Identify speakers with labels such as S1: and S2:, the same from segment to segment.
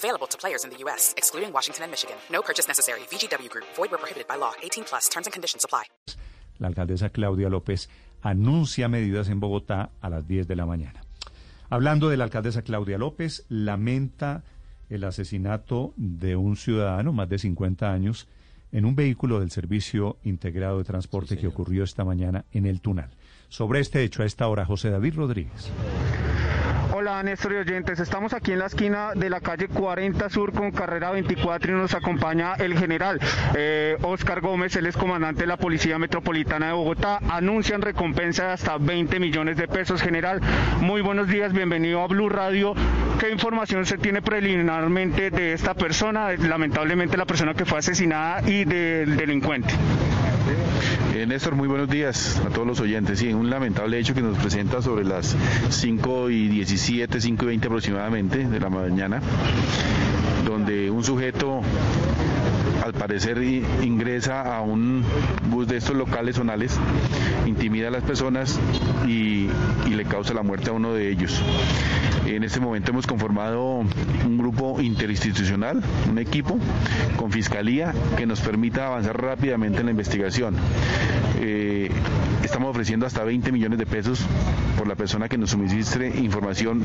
S1: Available to players in the U.S., excluding Washington and Michigan. No purchase necessary. VGW Group. Void where prohibited by law. 18 plus. Terms and conditions apply.
S2: La alcaldesa Claudia López anuncia medidas en Bogotá a las 10 de la mañana. Hablando de la alcaldesa Claudia López, lamenta el asesinato de un ciudadano, más de 50 años, en un vehículo del Servicio Integrado de Transporte que ocurrió esta mañana en el Tunal. Sobre este hecho, a esta hora, José David Rodríguez.
S3: Hola Néstor y oyentes, estamos aquí en la esquina de la calle 40 Sur con carrera 24 y nos acompaña el general eh, Oscar Gómez, él es comandante de la Policía Metropolitana de Bogotá, anuncian recompensa de hasta 20 millones de pesos. General, muy buenos días, bienvenido a Blue Radio. ¿Qué información se tiene preliminarmente de esta persona, lamentablemente la persona que fue asesinada y del delincuente?
S4: Eh, Néstor, muy buenos días a todos los oyentes. Sí, un lamentable hecho que nos presenta sobre las 5 y 17, 5 y 20 aproximadamente de la mañana, donde un sujeto al parecer ingresa a un bus de estos locales zonales, intimida a las personas y, le causa la muerte a uno de ellos. En este momento hemos conformado un grupo interinstitucional, un equipo con fiscalía que nos permita avanzar rápidamente en la investigación. Eh, estamos ofreciendo hasta 20 millones de pesos por la persona que nos suministre información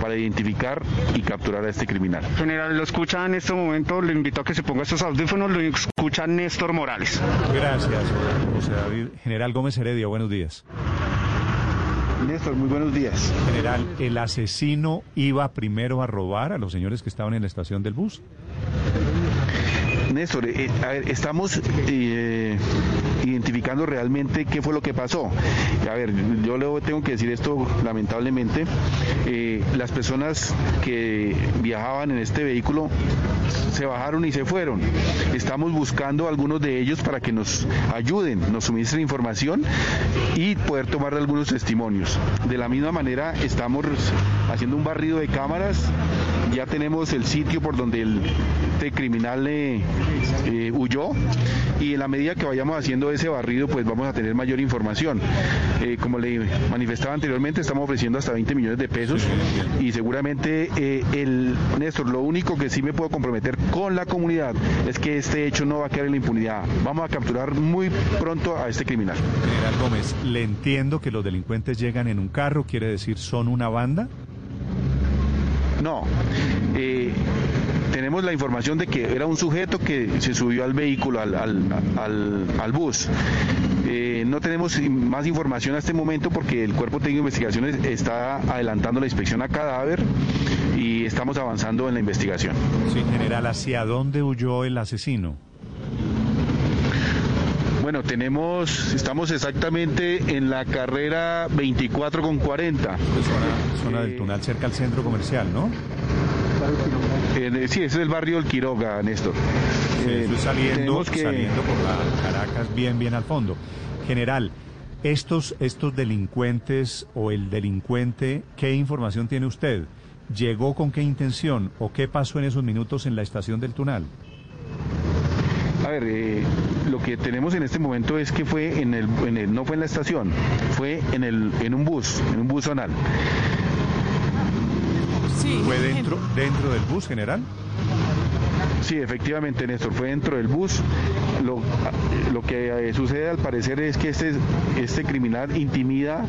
S4: para identificar y capturar a este criminal.
S3: General, lo escucha en este momento, le invito a que se ponga estos audífonos, lo escucha Néstor Morales.
S2: Gracias, José David. General Gómez Heredia, buenos días.
S4: Néstor, muy buenos días.
S2: General, ¿el asesino iba primero a robar a los señores que estaban en la estación del bus?
S4: Néstor, eh, estamos eh, identificando realmente qué fue lo que pasó. A ver, yo le tengo que decir esto lamentablemente. Eh, las personas que viajaban en este vehículo se bajaron y se fueron. Estamos buscando a algunos de ellos para que nos ayuden, nos suministren información y poder tomar algunos testimonios. De la misma manera, estamos haciendo un barrido de cámaras. Ya tenemos el sitio por donde el este criminal eh, eh, huyó y en la medida que vayamos haciendo ese barrido pues vamos a tener mayor información. Eh, como le manifestaba anteriormente estamos ofreciendo hasta 20 millones de pesos y seguramente el Néstor lo único que sí me puedo comprometer con la comunidad es que este hecho no va a quedar en la impunidad. Vamos a capturar muy pronto a este criminal.
S2: General Gómez, le entiendo que los delincuentes llegan en un carro, quiere decir son una banda.
S4: No. Eh, tenemos la información de que era un sujeto que se subió al vehículo, al, al, al, bus. Eh, no tenemos más información a este momento porque el Cuerpo Técnico de Investigaciones está adelantando la inspección a cadáver y estamos avanzando en la investigación.
S2: Sí, general, ¿hacia dónde huyó el asesino?
S4: Bueno, tenemos, estamos exactamente en la carrera 24 con 40.
S2: Zona, zona del Tunal, cerca al centro comercial, ¿no?
S4: Eh, sí, ese es el barrio del Quiroga, Néstor.
S2: Sí, eh, saliendo, que... saliendo por la Caracas, bien, bien al fondo. General, estos, estos delincuentes o el delincuente, ¿qué información tiene usted? ¿Llegó con qué intención o qué pasó en esos minutos en la estación del Tunal?
S4: A ver, eh, que tenemos en este momento es que fue en el, en el, no fue en la estación, fue en el, en un bus, en un bus zonal.
S2: Sí. ¿Fue dentro, dentro del bus, general?
S4: Sí, efectivamente, Néstor, fue dentro del bus. Lo, lo que eh, sucede al parecer es que este, este criminal intimida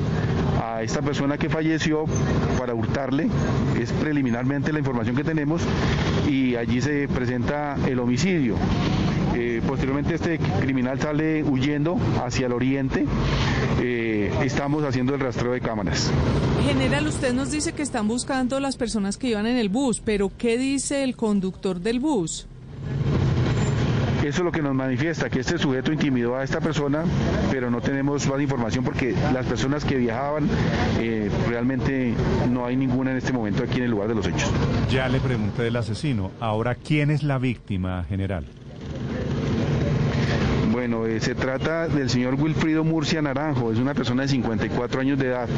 S4: a esta persona que falleció para hurtarle, es preliminarmente la información que tenemos, y allí se presenta el homicidio. Eh, posteriormente este criminal sale huyendo hacia el oriente. Eh, estamos haciendo el rastreo de cámaras.
S5: General, usted nos dice que están buscando las personas que iban en el bus, pero ¿qué dice el conductor del bus?
S4: Eso es lo que nos manifiesta, que este sujeto intimidó a esta persona, pero no tenemos más información porque las personas que viajaban eh, realmente no hay ninguna en este momento aquí en el lugar de los hechos.
S2: Ya le pregunté del asesino. Ahora, ¿quién es la víctima, general?
S4: Eh, se trata del señor Wilfrido Murcia Naranjo, es una persona de 54 años de edad.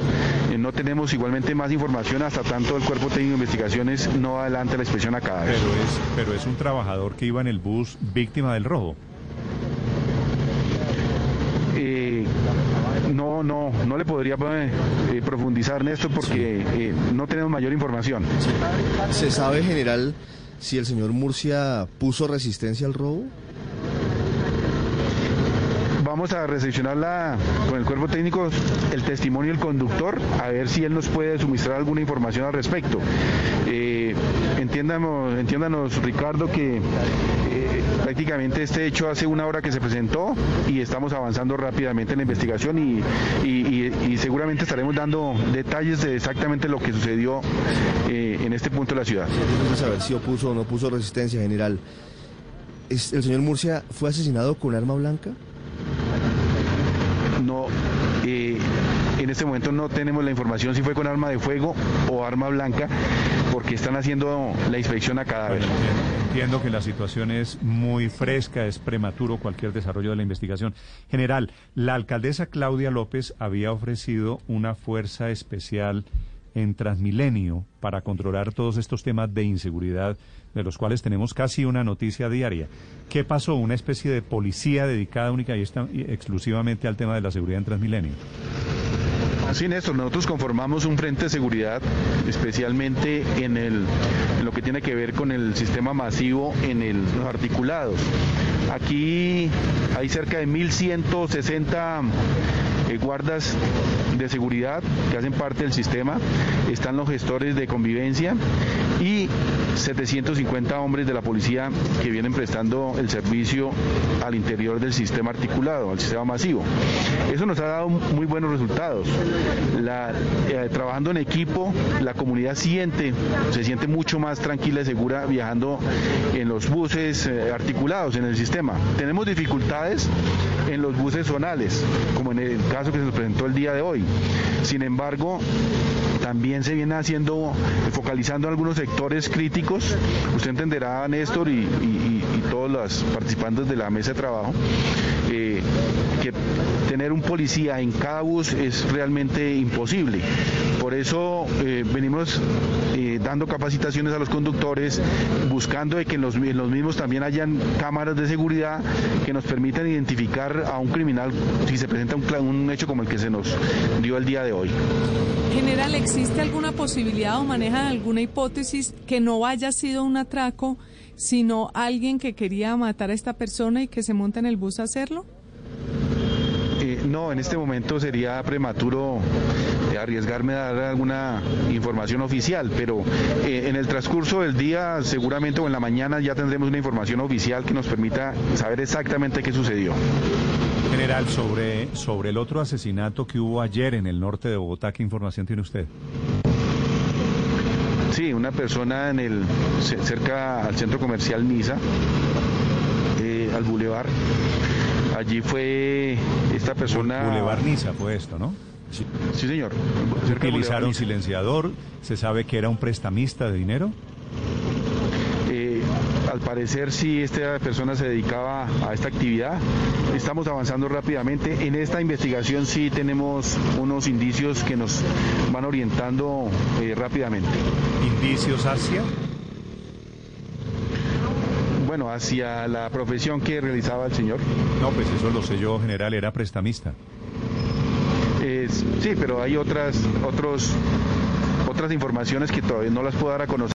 S4: Eh, no tenemos igualmente más información hasta tanto el Cuerpo Técnico de Investigaciones no adelante la inspección a cadáver.
S2: Pero es, pero es un trabajador que iba en el bus víctima del robo.
S4: Eh, no, no, no le podría eh, profundizar en esto porque eh, no tenemos mayor información.
S6: ¿Se sabe, general, si el señor Murcia puso resistencia al robo?
S4: Vamos a recepcionarla con el cuerpo técnico, el testimonio del conductor, a ver si él nos puede suministrar alguna información al respecto. Eh, entiéndanos, entiéndanos, Ricardo, que eh, prácticamente este hecho hace una hora que se presentó y estamos avanzando rápidamente en la investigación y, y- seguramente estaremos dando detalles de exactamente lo que sucedió eh, en este punto de la ciudad.
S6: Queremos saber si opuso o no puso resistencia, general. ¿Es- ¿El señor Murcia fue asesinado con arma blanca?
S4: No, eh, en este momento no tenemos la información si fue con arma de fuego o arma blanca, porque están haciendo la inspección a cadáver.
S2: Bueno, entiendo, entiendo que la situación es muy fresca, es prematuro cualquier desarrollo de la investigación. General, la alcaldesa Claudia López había ofrecido una fuerza especial en Transmilenio para controlar todos estos temas de inseguridad, de los cuales tenemos casi una noticia diaria. ¿Qué pasó? Una especie de policía dedicada única y exclusivamente al tema de la seguridad en Transmilenio.
S4: Sí, Néstor, nosotros conformamos un frente de seguridad, especialmente en lo que tiene que ver con el sistema masivo en el, los articulados. Aquí hay cerca de 1.160 eh, guardas de seguridad que hacen parte del sistema, están los gestores de convivencia y 750 hombres de la policía que vienen prestando el servicio al interior del sistema articulado, al sistema masivo. Eso nos ha dado muy buenos resultados. Eh, trabajando en equipo, la comunidad siente, se siente mucho más tranquila y segura viajando en los buses eh, articulados en el sistema. Tenemos dificultades en los buses zonales, como en el caso que se nos presentó el día de hoy. Sin embargo, también se viene haciendo, focalizando en algunos sectores críticos. Usted entenderá, Néstor, y, todos los participantes de la mesa de trabajo, eh, tener un policía en cada bus es realmente imposible. Por eso eh, venimos eh, dando capacitaciones a los conductores, buscando de que en los, mismos también hayan cámaras de seguridad que nos permitan identificar a un criminal si se presenta un, un hecho como el que se nos dio el día de hoy.
S5: General, ¿existe alguna posibilidad o manejan alguna hipótesis que no haya sido un atraco, sino alguien que quería matar a esta persona y que se monta en el bus a hacerlo?
S4: No, en este momento sería prematuro eh, arriesgarme a dar alguna información oficial, pero eh, en el transcurso del día, seguramente o en la mañana, ya tendremos una información oficial que nos permita saber exactamente qué sucedió.
S2: General, sobre, sobre el otro asesinato que hubo ayer en el norte de Bogotá, ¿qué información tiene usted?
S4: Sí, una persona en el ce- cerca al centro comercial Misa, eh, al bulevar. Allí fue esta persona.
S2: Boulevard Niza fue esto, ¿no?
S4: Sí, señor.
S2: Utilizaron silenciador, se sabe que era un prestamista de dinero.
S4: Eh, al parecer sí esta persona se dedicaba a esta actividad. Estamos avanzando rápidamente. En esta investigación sí tenemos unos indicios que nos van orientando eh, rápidamente.
S2: Indicios hacia.
S4: Bueno, hacia la profesión que realizaba el señor.
S2: No, pues eso lo sé yo, general, era prestamista.
S4: Sí, pero hay otras, otros, otras informaciones que todavía no las puedo dar a conocer.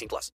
S1: 18 plus.